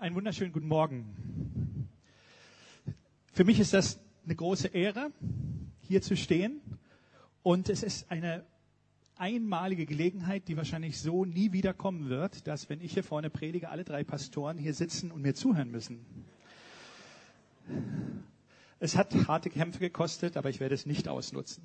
Einen wunderschönen guten Morgen. Für mich ist das eine große Ehre, hier zu stehen. Und es ist eine einmalige Gelegenheit, die wahrscheinlich so nie wieder kommen wird, dass wenn ich hier vorne predige, alle drei Pastoren hier sitzen und mir zuhören müssen. Es hat harte Kämpfe gekostet, aber ich werde es nicht ausnutzen.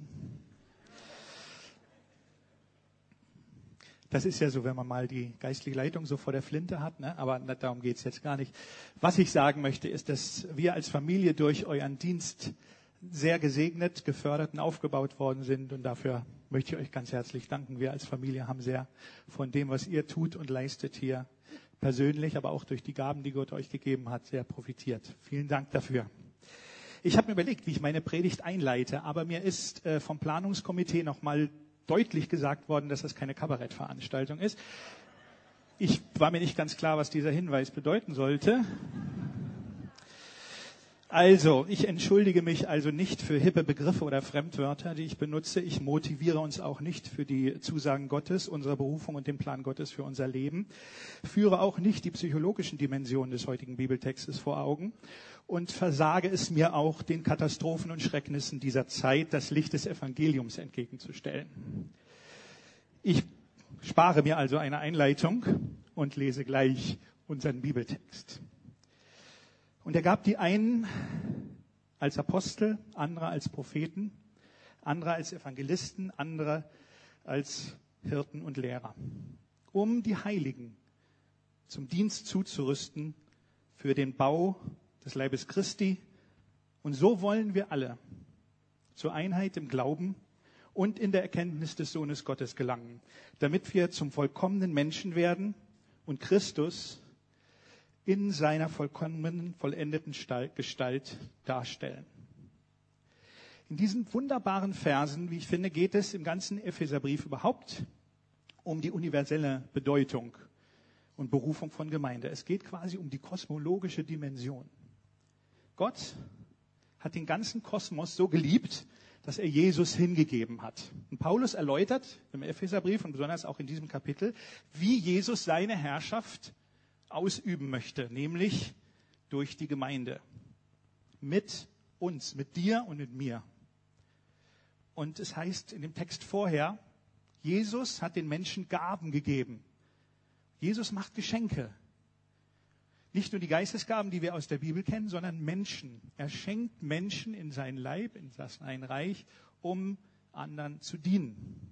Das ist ja so, wenn man mal die geistliche Leitung so vor der Flinte hat, ne? aber darum geht es jetzt gar nicht. Was ich sagen möchte, ist, dass wir als Familie durch euren Dienst sehr gesegnet, gefördert und aufgebaut worden sind und dafür möchte ich euch ganz herzlich danken. Wir als Familie haben sehr von dem, was ihr tut und leistet hier persönlich, aber auch durch die Gaben, die Gott euch gegeben hat, sehr profitiert. Vielen Dank dafür. Ich habe mir überlegt, wie ich meine Predigt einleite, aber mir ist äh, vom Planungskomitee nochmal deutlich gesagt worden, dass das keine Kabarettveranstaltung ist. Ich war mir nicht ganz klar, was dieser Hinweis bedeuten sollte. Also, ich entschuldige mich also nicht für hippe Begriffe oder Fremdwörter, die ich benutze. Ich motiviere uns auch nicht für die Zusagen Gottes, unserer Berufung und den Plan Gottes für unser Leben. Führe auch nicht die psychologischen Dimensionen des heutigen Bibeltextes vor Augen und versage es mir auch, den Katastrophen und Schrecknissen dieser Zeit das Licht des Evangeliums entgegenzustellen. Ich spare mir also eine Einleitung und lese gleich unseren Bibeltext. Und er gab die einen als Apostel, andere als Propheten, andere als Evangelisten, andere als Hirten und Lehrer, um die Heiligen zum Dienst zuzurüsten für den Bau des Leibes Christi. Und so wollen wir alle zur Einheit im Glauben und in der Erkenntnis des Sohnes Gottes gelangen, damit wir zum vollkommenen Menschen werden und Christus in seiner vollkommenen, vollendeten Gestalt darstellen. In diesen wunderbaren Versen, wie ich finde, geht es im ganzen Epheserbrief überhaupt um die universelle Bedeutung und Berufung von Gemeinde. Es geht quasi um die kosmologische Dimension. Gott hat den ganzen Kosmos so geliebt, dass er Jesus hingegeben hat. Und Paulus erläutert im Epheserbrief und besonders auch in diesem Kapitel, wie Jesus seine Herrschaft ausüben möchte, nämlich durch die Gemeinde. Mit uns, mit dir und mit mir. Und es heißt in dem Text vorher, Jesus hat den Menschen Gaben gegeben. Jesus macht Geschenke. Nicht nur die Geistesgaben, die wir aus der Bibel kennen, sondern Menschen. Er schenkt Menschen in sein Leib, in sein Reich, um anderen zu dienen.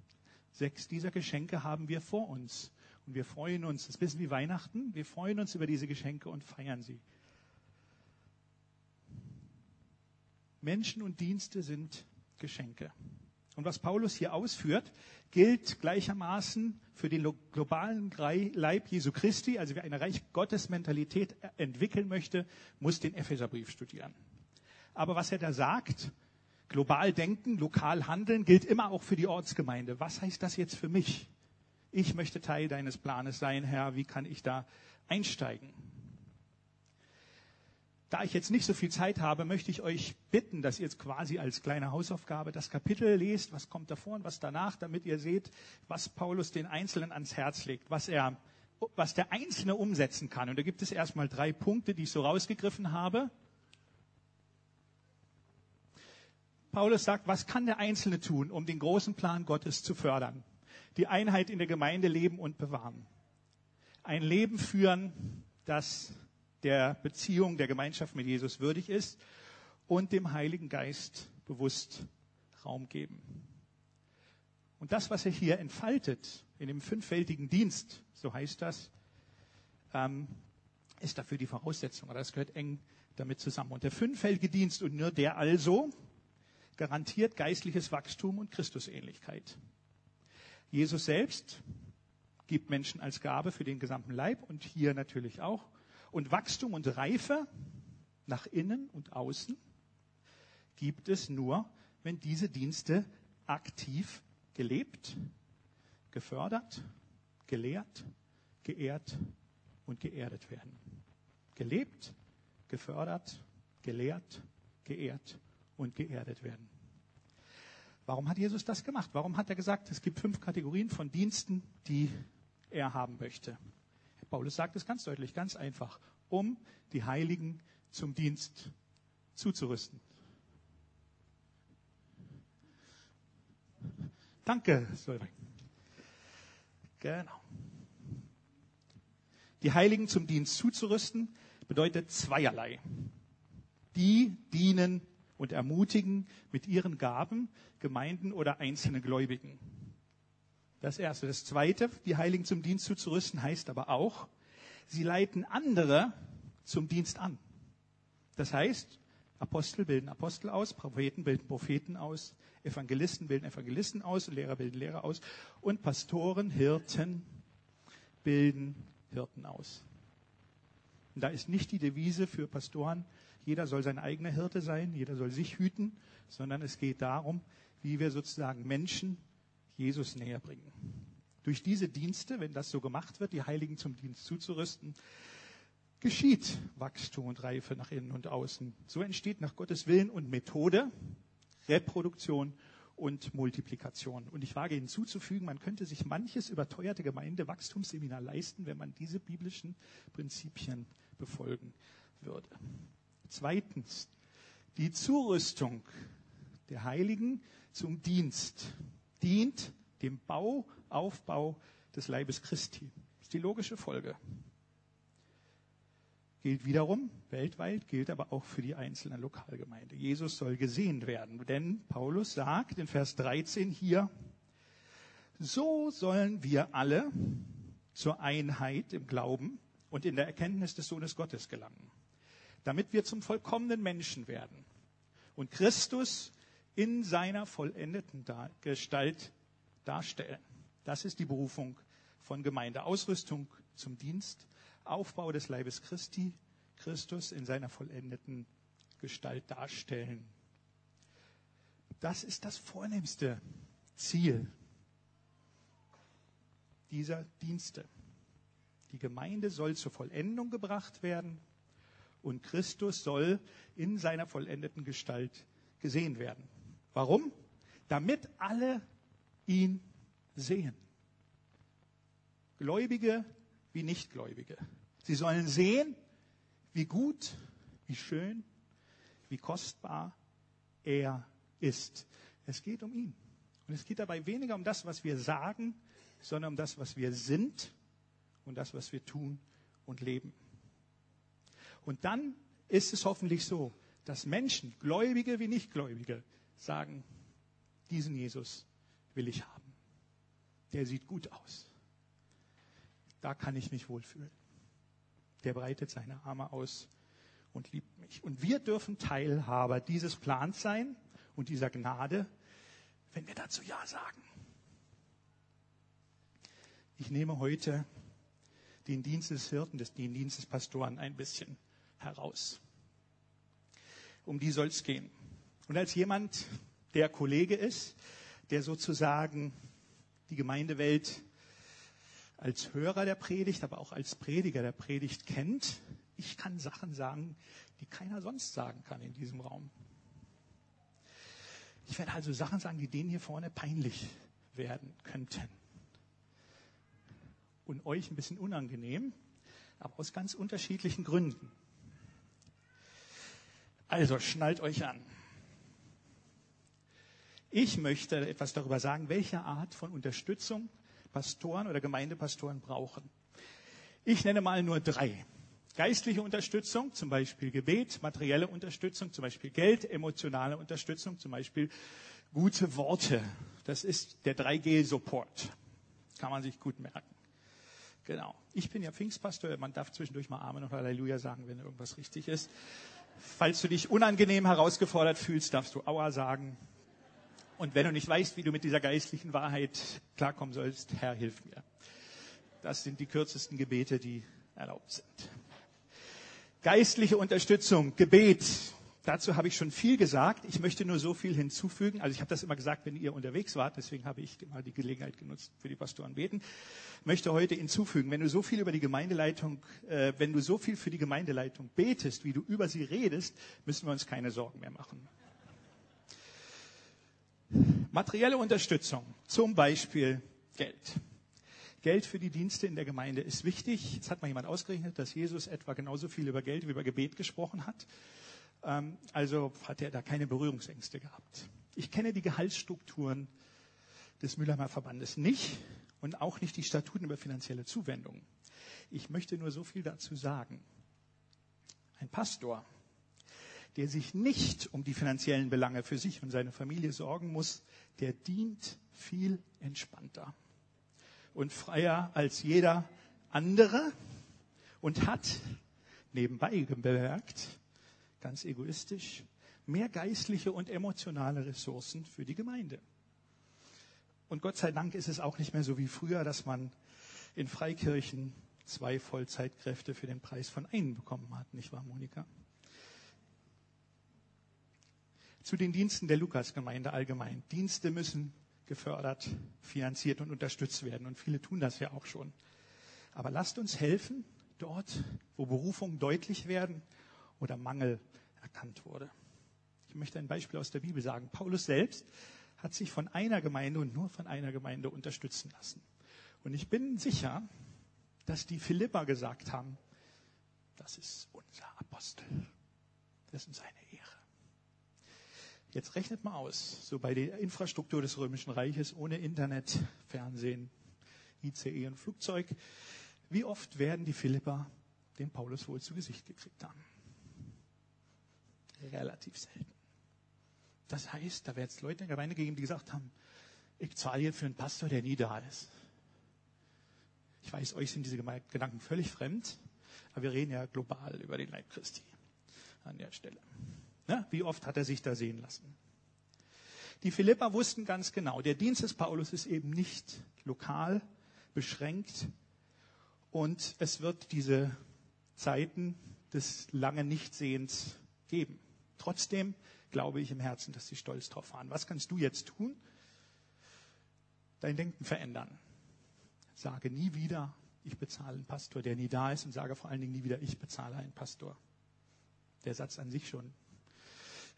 Sechs dieser Geschenke haben wir vor uns. Und wir freuen uns, das bisschen wie Weihnachten, wir freuen uns über diese Geschenke und feiern sie. Menschen und Dienste sind Geschenke. Und was Paulus hier ausführt, gilt gleichermaßen für den globalen Leib Jesu Christi. Also wer eine Reich Gottes Mentalität entwickeln möchte, muss den Epheserbrief studieren. Aber was er da sagt, global denken, lokal handeln, gilt immer auch für die Ortsgemeinde. Was heißt das jetzt für mich? Ich möchte Teil deines Planes sein, Herr, wie kann ich da einsteigen? Da ich jetzt nicht so viel Zeit habe, möchte ich euch bitten, dass ihr jetzt quasi als kleine Hausaufgabe das Kapitel lest, was kommt davor und was danach, damit ihr seht, was Paulus den Einzelnen ans Herz legt, was er, was der Einzelne umsetzen kann. Und da gibt es erstmal drei Punkte, die ich so rausgegriffen habe. Paulus sagt, was kann der Einzelne tun, um den großen Plan Gottes zu fördern? Die Einheit in der Gemeinde leben und bewahren. Ein Leben führen, das der Beziehung, der Gemeinschaft mit Jesus würdig ist und dem Heiligen Geist bewusst Raum geben. Und das, was er hier entfaltet in dem fünffältigen Dienst, so heißt das, ähm, ist dafür die Voraussetzung, oder das gehört eng damit zusammen. Und der fünffältige Dienst und nur der also garantiert geistliches Wachstum und Christusähnlichkeit. Jesus selbst gibt Menschen als Gabe für den gesamten Leib und hier natürlich auch. Und Wachstum und Reife nach innen und außen gibt es nur, wenn diese Dienste aktiv gelebt, gefördert, gelehrt, geehrt und geerdet werden. Gelebt, gefördert, gelehrt, geehrt und geerdet werden. Warum hat Jesus das gemacht? Warum hat er gesagt, es gibt fünf Kategorien von Diensten, die er haben möchte? Paulus sagt es ganz deutlich, ganz einfach, um die Heiligen zum Dienst zuzurüsten. Danke, Solveig. Genau. Die Heiligen zum Dienst zuzurüsten bedeutet zweierlei. Die dienen und ermutigen mit ihren Gaben Gemeinden oder einzelne Gläubigen. Das erste. Das zweite, die Heiligen zum Dienst zuzurüsten, heißt aber auch, sie leiten andere zum Dienst an. Das heißt, Apostel bilden Apostel aus, Propheten bilden Propheten aus, Evangelisten bilden Evangelisten aus, Lehrer bilden Lehrer aus und Pastoren, Hirten bilden Hirten aus. Und da ist nicht die Devise für Pastoren, jeder soll sein eigener Hirte sein, jeder soll sich hüten, sondern es geht darum, wie wir sozusagen Menschen Jesus näher bringen. Durch diese Dienste, wenn das so gemacht wird, die Heiligen zum Dienst zuzurüsten, geschieht Wachstum und Reife nach innen und außen. So entsteht nach Gottes Willen und Methode Reproduktion und Multiplikation. Und ich wage hinzuzufügen, man könnte sich manches überteuerte Gemeindewachstumsseminar leisten, wenn man diese biblischen Prinzipien befolgen würde. Zweitens, die Zurüstung der Heiligen zum Dienst dient dem Bau, Aufbau des Leibes Christi. Das ist die logische Folge gilt wiederum weltweit, gilt aber auch für die einzelne Lokalgemeinde. Jesus soll gesehen werden, denn Paulus sagt in Vers 13 hier, so sollen wir alle zur Einheit im Glauben und in der Erkenntnis des Sohnes Gottes gelangen, damit wir zum vollkommenen Menschen werden und Christus in seiner vollendeten Gestalt darstellen. Das ist die Berufung von Gemeinde. Ausrüstung zum Dienst, Aufbau des Leibes Christi, Christus in seiner vollendeten Gestalt darstellen. Das ist das vornehmste Ziel dieser Dienste. Die Gemeinde soll zur Vollendung gebracht werden und Christus soll in seiner vollendeten Gestalt gesehen werden. Warum? Damit alle ihn sehen. Gläubige wie Nichtgläubige. Sie sollen sehen, wie gut, wie schön, wie kostbar er ist. Es geht um ihn. Und es geht dabei weniger um das, was wir sagen, sondern um das, was wir sind und das, was wir tun und leben. Und dann ist es hoffentlich so, dass Menschen, Gläubige wie Nichtgläubige, sagen, diesen Jesus will ich haben. Der sieht gut aus. Da kann ich mich wohlfühlen. Der breitet seine Arme aus und liebt mich. Und wir dürfen Teilhaber dieses Plans sein und dieser Gnade, wenn wir dazu Ja sagen. Ich nehme heute den Dienst des Hirten, den Dienst des Pastoren ein bisschen heraus. Um die soll es gehen. Und als jemand, der Kollege ist, der sozusagen die Gemeindewelt als Hörer der Predigt, aber auch als Prediger der Predigt kennt. Ich kann Sachen sagen, die keiner sonst sagen kann in diesem Raum. Ich werde also Sachen sagen, die denen hier vorne peinlich werden könnten. Und euch ein bisschen unangenehm, aber aus ganz unterschiedlichen Gründen. Also schnallt euch an. Ich möchte etwas darüber sagen, welche Art von Unterstützung Pastoren oder Gemeindepastoren brauchen. Ich nenne mal nur drei. Geistliche Unterstützung, zum Beispiel Gebet, materielle Unterstützung, zum Beispiel Geld, emotionale Unterstützung, zum Beispiel gute Worte. Das ist der 3G-Support. Kann man sich gut merken. Genau. Ich bin ja Pfingstpastor. Man darf zwischendurch mal Amen und Halleluja sagen, wenn irgendwas richtig ist. Falls du dich unangenehm herausgefordert fühlst, darfst du Aua sagen. Und wenn du nicht weißt, wie du mit dieser geistlichen Wahrheit klarkommen sollst, Herr, hilf mir. Das sind die kürzesten Gebete, die erlaubt sind. Geistliche Unterstützung, Gebet. Dazu habe ich schon viel gesagt. Ich möchte nur so viel hinzufügen. Also ich habe das immer gesagt, wenn ihr unterwegs wart. Deswegen habe ich mal die Gelegenheit genutzt, für die Pastoren beten. Möchte heute hinzufügen, wenn du so viel über die Gemeindeleitung, äh, wenn du so viel für die Gemeindeleitung betest, wie du über sie redest, müssen wir uns keine Sorgen mehr machen. Materielle Unterstützung, zum Beispiel Geld. Geld für die Dienste in der Gemeinde ist wichtig. Jetzt hat mal jemand ausgerechnet, dass Jesus etwa genauso viel über Geld wie über Gebet gesprochen hat. Ähm, also hat er da keine Berührungsängste gehabt. Ich kenne die Gehaltsstrukturen des Müllermer Verbandes nicht und auch nicht die Statuten über finanzielle Zuwendungen. Ich möchte nur so viel dazu sagen. Ein Pastor, der sich nicht um die finanziellen Belange für sich und seine Familie sorgen muss, der dient viel entspannter und freier als jeder andere und hat nebenbei bemerkt, ganz egoistisch, mehr geistliche und emotionale Ressourcen für die Gemeinde. Und Gott sei Dank ist es auch nicht mehr so wie früher, dass man in Freikirchen zwei Vollzeitkräfte für den Preis von einem bekommen hat, nicht wahr, Monika? Zu den Diensten der Lukasgemeinde allgemein. Dienste müssen gefördert, finanziert und unterstützt werden. Und viele tun das ja auch schon. Aber lasst uns helfen, dort, wo Berufungen deutlich werden oder Mangel erkannt wurde. Ich möchte ein Beispiel aus der Bibel sagen. Paulus selbst hat sich von einer Gemeinde und nur von einer Gemeinde unterstützen lassen. Und ich bin sicher, dass die Philippa gesagt haben, das ist unser Apostel. Das ist seine Ehre. Jetzt rechnet mal aus, so bei der Infrastruktur des Römischen Reiches ohne Internet, Fernsehen, ICE und Flugzeug, wie oft werden die Philippa den Paulus wohl zu Gesicht gekriegt haben? Relativ selten. Das heißt, da wird es Leute in der Gemeinde gegeben, die gesagt haben, ich zahle hier für einen Pastor, der nie da ist. Ich weiß, euch sind diese Gedanken völlig fremd, aber wir reden ja global über den Leib Christi an der Stelle. Ja, wie oft hat er sich da sehen lassen? Die Philipper wussten ganz genau, der Dienst des Paulus ist eben nicht lokal beschränkt und es wird diese Zeiten des langen Nichtsehens geben. Trotzdem glaube ich im Herzen, dass sie stolz drauf waren. Was kannst du jetzt tun? Dein Denken verändern. Sage nie wieder, ich bezahle einen Pastor, der nie da ist und sage vor allen Dingen nie wieder, ich bezahle einen Pastor. Der Satz an sich schon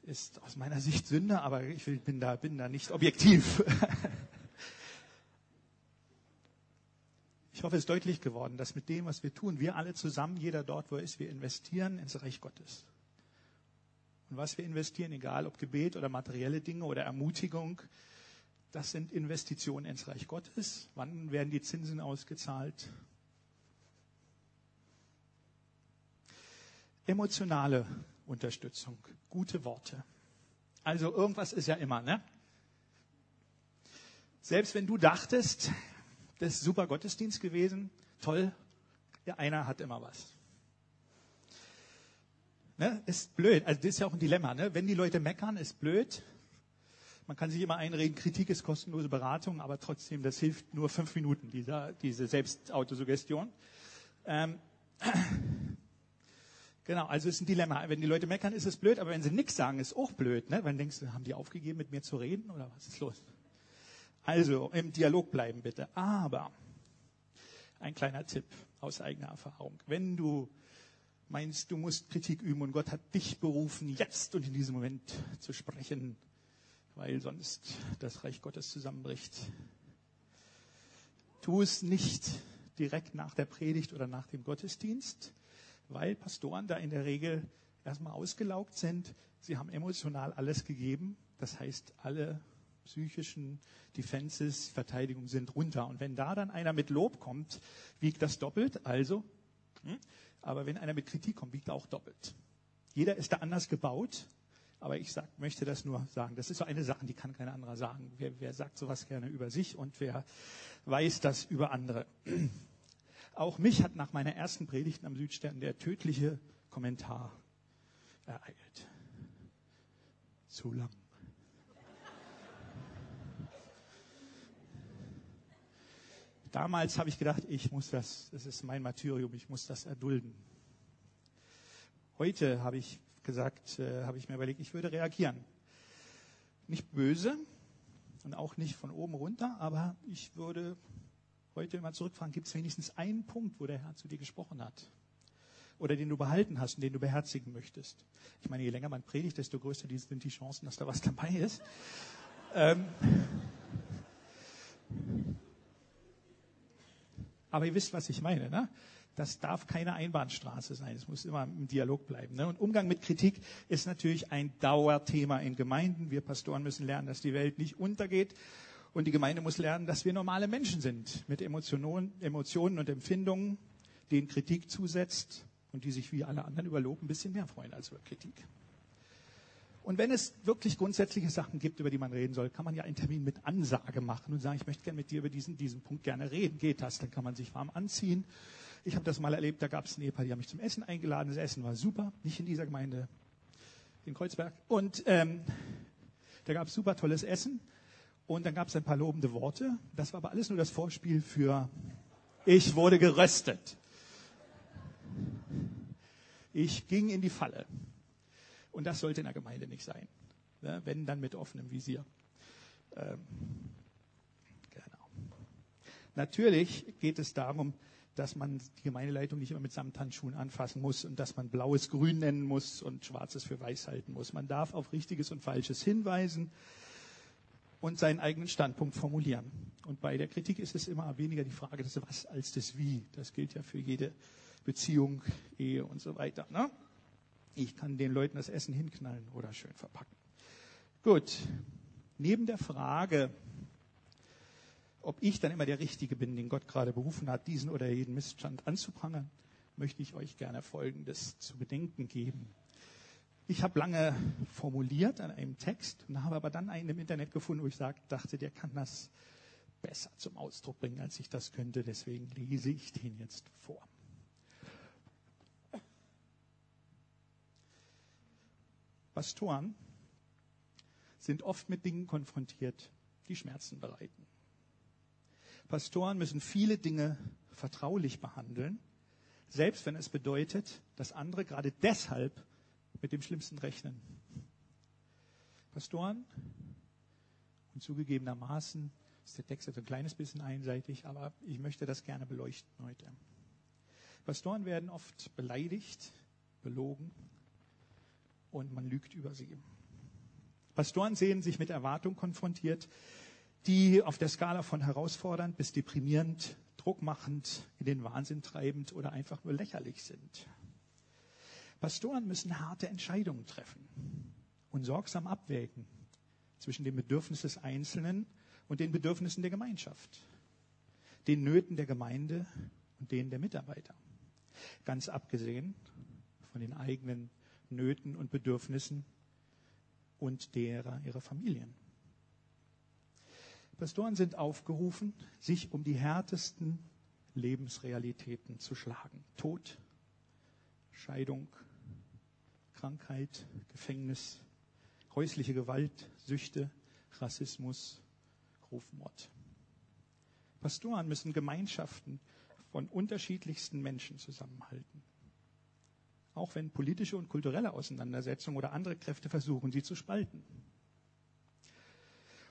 ist aus meiner Sicht Sünde, aber ich bin da, bin da nicht objektiv. Ich hoffe, es ist deutlich geworden, dass mit dem, was wir tun, wir alle zusammen, jeder dort, wo er ist, wir investieren ins Reich Gottes. Und was wir investieren, egal ob Gebet oder materielle Dinge oder Ermutigung, das sind Investitionen ins Reich Gottes. Wann werden die Zinsen ausgezahlt? Emotionale Unterstützung, gute Worte. Also irgendwas ist ja immer, ne? Selbst wenn du dachtest, das ist super Gottesdienst gewesen, toll, ja, einer hat immer was. Ne? Ist blöd. Also das ist ja auch ein Dilemma. Ne? Wenn die Leute meckern, ist blöd. Man kann sich immer einreden, Kritik ist kostenlose Beratung, aber trotzdem, das hilft nur fünf Minuten, dieser, diese Selbstautosuggestion. Ähm, genau, also ist ein Dilemma. Wenn die Leute meckern, ist es blöd, aber wenn sie nichts sagen, ist auch blöd. Ne? Wenn denkst du, haben die aufgegeben, mit mir zu reden oder was ist los? Also im Dialog bleiben bitte. Aber ein kleiner Tipp aus eigener Erfahrung. Wenn du meinst, du musst Kritik üben und Gott hat dich berufen, jetzt und in diesem Moment zu sprechen, weil sonst das Reich Gottes zusammenbricht. Tu es nicht direkt nach der Predigt oder nach dem Gottesdienst, weil Pastoren da in der Regel erstmal ausgelaugt sind. Sie haben emotional alles gegeben. Das heißt, alle psychischen Defenses, Verteidigung sind runter. Und wenn da dann einer mit Lob kommt, wiegt das doppelt. Also, hm? Aber wenn einer mit Kritik kommt, wiegt er auch doppelt. Jeder ist da anders gebaut. Aber ich sag, möchte das nur sagen. Das ist so eine Sache, die kann kein anderer sagen. Wer, wer sagt sowas gerne über sich und wer weiß das über andere? Auch mich hat nach meiner ersten Predigt am Südstern der tödliche Kommentar ereilt. Zu lang. Damals habe ich gedacht, ich muss das, das ist mein Martyrium, ich muss das erdulden. Heute habe ich gesagt, äh, habe ich mir überlegt, ich würde reagieren. Nicht böse und auch nicht von oben runter, aber ich würde heute mal zurückfragen, gibt es wenigstens einen Punkt, wo der Herr zu dir gesprochen hat? Oder den du behalten hast und den du beherzigen möchtest? Ich meine, je länger man predigt, desto größer sind die Chancen, dass da was dabei ist. Ähm, Aber ihr wisst, was ich meine. Ne? Das darf keine Einbahnstraße sein. Es muss immer im Dialog bleiben. Ne? Und Umgang mit Kritik ist natürlich ein Dauerthema in Gemeinden. Wir Pastoren müssen lernen, dass die Welt nicht untergeht. Und die Gemeinde muss lernen, dass wir normale Menschen sind mit Emotionen, Emotionen und Empfindungen, denen Kritik zusetzt und die sich wie alle anderen über Lob ein bisschen mehr freuen als über Kritik. Und wenn es wirklich grundsätzliche Sachen gibt, über die man reden soll, kann man ja einen Termin mit Ansage machen und sagen, ich möchte gerne mit dir über diesen, diesen Punkt gerne reden. Geht das? Dann kann man sich warm anziehen. Ich habe das mal erlebt, da gab es ein Ehepaar, die haben mich zum Essen eingeladen. Das Essen war super, nicht in dieser Gemeinde, in Kreuzberg. Und ähm, da gab es super tolles Essen. Und dann gab es ein paar lobende Worte. Das war aber alles nur das Vorspiel für ich wurde geröstet. Ich ging in die Falle. Und das sollte in der Gemeinde nicht sein. Ne? Wenn, dann mit offenem Visier. Ähm, genau. Natürlich geht es darum, dass man die Gemeindeleitung nicht immer mit Samthandschuhen anfassen muss und dass man blaues grün nennen muss und schwarzes für weiß halten muss. Man darf auf richtiges und falsches hinweisen und seinen eigenen Standpunkt formulieren. Und bei der Kritik ist es immer weniger die Frage des Was als des Wie. Das gilt ja für jede Beziehung, Ehe und so weiter. Ne? Ich kann den Leuten das Essen hinknallen oder schön verpacken. Gut. Neben der Frage, ob ich dann immer der Richtige bin, den Gott gerade berufen hat, diesen oder jeden Missstand anzuprangern, möchte ich euch gerne Folgendes zu bedenken geben. Ich habe lange formuliert an einem Text und habe aber dann einen im Internet gefunden, wo ich dachte, der kann das besser zum Ausdruck bringen, als ich das könnte. Deswegen lese ich den jetzt vor. Pastoren sind oft mit Dingen konfrontiert, die Schmerzen bereiten. Pastoren müssen viele Dinge vertraulich behandeln, selbst wenn es bedeutet, dass andere gerade deshalb mit dem Schlimmsten rechnen. Pastoren, und zugegebenermaßen ist der Text jetzt ein kleines bisschen einseitig, aber ich möchte das gerne beleuchten heute. Pastoren werden oft beleidigt, belogen, und man lügt über sie. Pastoren sehen sich mit Erwartungen konfrontiert, die auf der Skala von herausfordernd bis deprimierend, druckmachend, in den Wahnsinn treibend oder einfach nur lächerlich sind. Pastoren müssen harte Entscheidungen treffen und sorgsam abwägen zwischen dem Bedürfnis des Einzelnen und den Bedürfnissen der Gemeinschaft, den Nöten der Gemeinde und denen der Mitarbeiter. Ganz abgesehen von den eigenen Nöten und Bedürfnissen und derer ihrer Familien. Pastoren sind aufgerufen, sich um die härtesten Lebensrealitäten zu schlagen. Tod, Scheidung, Krankheit, Gefängnis, häusliche Gewalt, Süchte, Rassismus, Rufmord. Pastoren müssen Gemeinschaften von unterschiedlichsten Menschen zusammenhalten auch wenn politische und kulturelle Auseinandersetzungen oder andere Kräfte versuchen, sie zu spalten.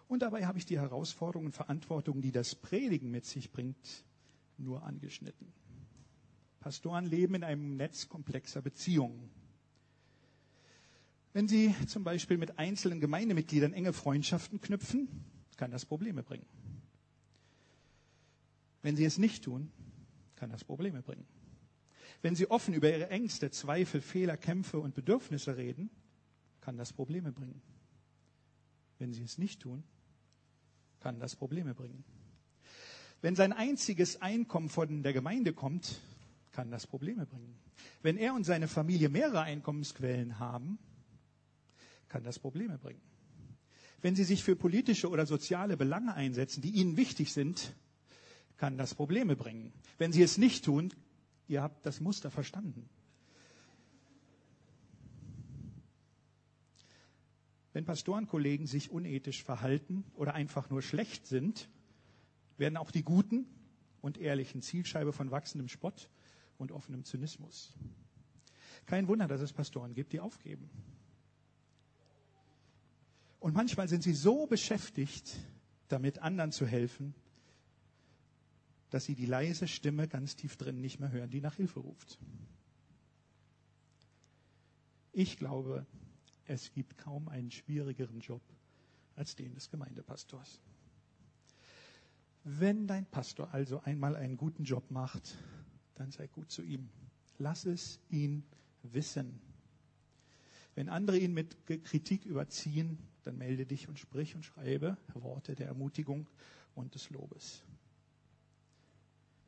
Und dabei habe ich die Herausforderungen und Verantwortungen, die das Predigen mit sich bringt, nur angeschnitten. Pastoren leben in einem Netz komplexer Beziehungen. Wenn Sie zum Beispiel mit einzelnen Gemeindemitgliedern enge Freundschaften knüpfen, kann das Probleme bringen. Wenn Sie es nicht tun, kann das Probleme bringen. Wenn Sie offen über Ihre Ängste, Zweifel, Fehler, Kämpfe und Bedürfnisse reden, kann das Probleme bringen. Wenn Sie es nicht tun, kann das Probleme bringen. Wenn sein einziges Einkommen von der Gemeinde kommt, kann das Probleme bringen. Wenn er und seine Familie mehrere Einkommensquellen haben, kann das Probleme bringen. Wenn sie sich für politische oder soziale Belange einsetzen, die ihnen wichtig sind, kann das Probleme bringen. Wenn sie es nicht tun, Ihr habt das Muster verstanden. Wenn Pastorenkollegen sich unethisch verhalten oder einfach nur schlecht sind, werden auch die guten und ehrlichen Zielscheibe von wachsendem Spott und offenem Zynismus. Kein Wunder, dass es Pastoren gibt, die aufgeben. Und manchmal sind sie so beschäftigt, damit anderen zu helfen, dass sie die leise Stimme ganz tief drin nicht mehr hören, die nach Hilfe ruft. Ich glaube, es gibt kaum einen schwierigeren Job als den des Gemeindepastors. Wenn dein Pastor also einmal einen guten Job macht, dann sei gut zu ihm. Lass es ihn wissen. Wenn andere ihn mit Kritik überziehen, dann melde dich und sprich und schreibe Worte der Ermutigung und des Lobes.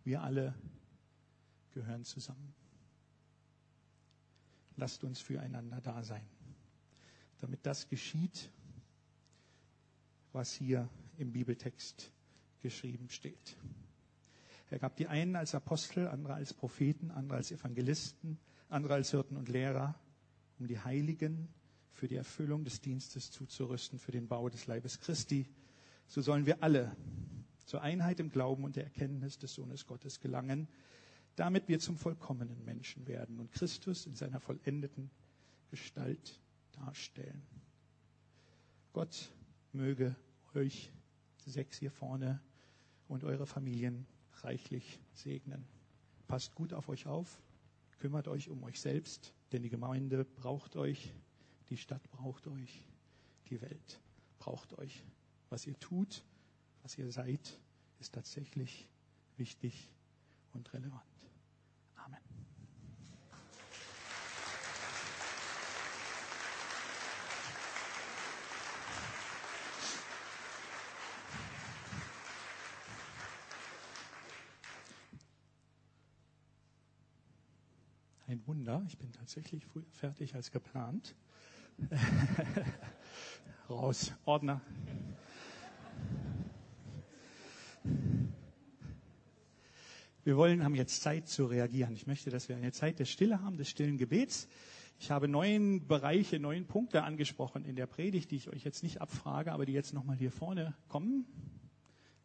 Wir alle gehören zusammen. Lasst uns füreinander da sein, damit das geschieht, was hier im Bibeltext geschrieben steht. Er gab die einen als Apostel, andere als Propheten, andere als Evangelisten, andere als Hirten und Lehrer, um die Heiligen für die Erfüllung des Dienstes zuzurüsten, für den Bau des Leibes Christi. So sollen wir alle zur Einheit im Glauben und der Erkenntnis des Sohnes Gottes gelangen, damit wir zum vollkommenen Menschen werden und Christus in seiner vollendeten Gestalt darstellen. Gott möge euch sechs hier vorne und eure Familien reichlich segnen. Passt gut auf euch auf, kümmert euch um euch selbst, denn die Gemeinde braucht euch, die Stadt braucht euch, die Welt braucht euch. Was ihr tut, was ihr seid, ist tatsächlich wichtig und relevant. Amen. Ein Wunder, ich bin tatsächlich früher fertig als geplant. Raus, Ordner. Wir wollen, haben jetzt Zeit zu reagieren. Ich möchte, dass wir eine Zeit der Stille haben, des stillen Gebets. Ich habe neun Bereiche, neun Punkte angesprochen in der Predigt, die ich euch jetzt nicht abfrage, aber die jetzt nochmal hier vorne kommen.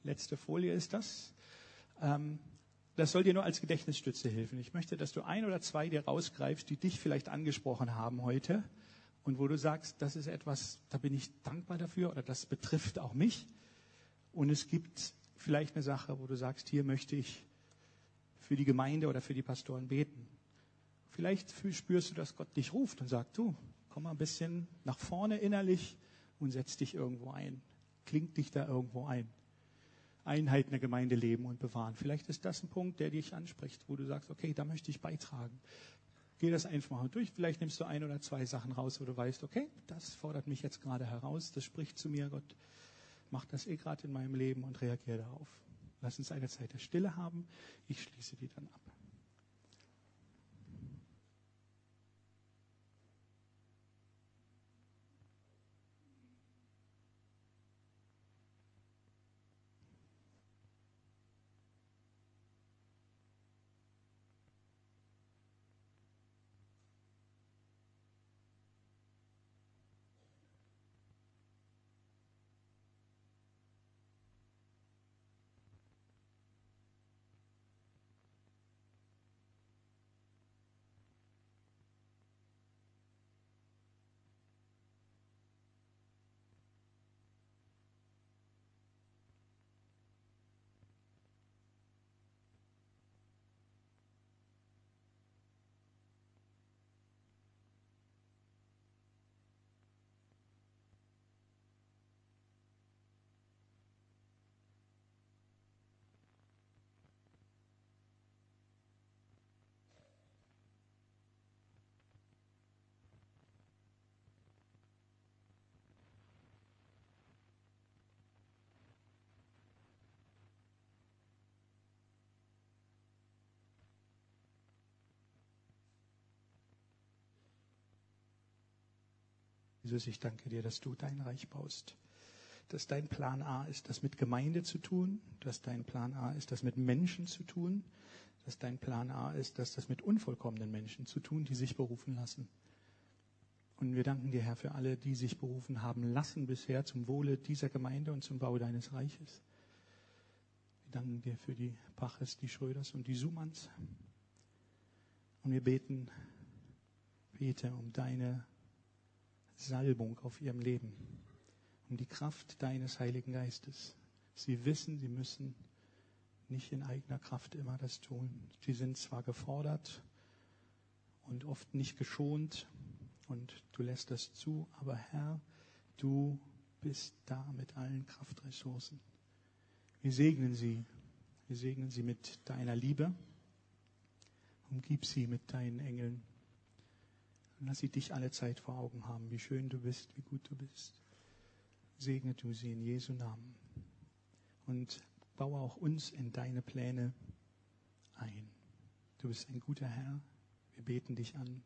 Letzte Folie ist das. Ähm, das soll dir nur als Gedächtnisstütze helfen. Ich möchte, dass du ein oder zwei dir rausgreifst, die dich vielleicht angesprochen haben heute und wo du sagst, das ist etwas, da bin ich dankbar dafür oder das betrifft auch mich. Und es gibt vielleicht eine Sache, wo du sagst, hier möchte ich für die Gemeinde oder für die Pastoren beten. Vielleicht spürst du, dass Gott dich ruft und sagt, du, komm mal ein bisschen nach vorne innerlich und setz dich irgendwo ein. Klingt dich da irgendwo ein. Einheit in der Gemeinde leben und bewahren. Vielleicht ist das ein Punkt, der dich anspricht, wo du sagst, okay, da möchte ich beitragen. Geh das einfach mal durch. Vielleicht nimmst du ein oder zwei Sachen raus, wo du weißt, okay, das fordert mich jetzt gerade heraus, das spricht zu mir, Gott macht das eh gerade in meinem Leben und reagiere darauf. Lass uns eine Zeit der Stille haben. Ich schließe die dann ab. Jesus, ich danke dir, dass du dein Reich baust. Dass dein Plan A ist, das mit Gemeinde zu tun. Dass dein Plan A ist, das mit Menschen zu tun. Dass dein Plan A ist, das das mit unvollkommenen Menschen zu tun, die sich berufen lassen. Und wir danken dir, Herr, für alle, die sich berufen haben lassen bisher zum Wohle dieser Gemeinde und zum Bau deines Reiches. Wir danken dir für die Paches, die Schröders und die Sumanns. Und wir beten, bete um deine Salbung auf ihrem Leben, um die Kraft deines Heiligen Geistes. Sie wissen, sie müssen nicht in eigener Kraft immer das tun. Sie sind zwar gefordert und oft nicht geschont und du lässt das zu, aber Herr, du bist da mit allen Kraftressourcen. Wir segnen sie. Wir segnen sie mit deiner Liebe. Umgib sie mit deinen Engeln. Und lass sie dich alle Zeit vor Augen haben, wie schön du bist, wie gut du bist. Segne du sie in Jesu Namen. Und baue auch uns in deine Pläne ein. Du bist ein guter Herr. Wir beten dich an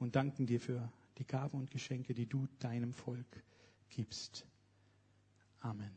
und danken dir für die Gaben und Geschenke, die du deinem Volk gibst. Amen.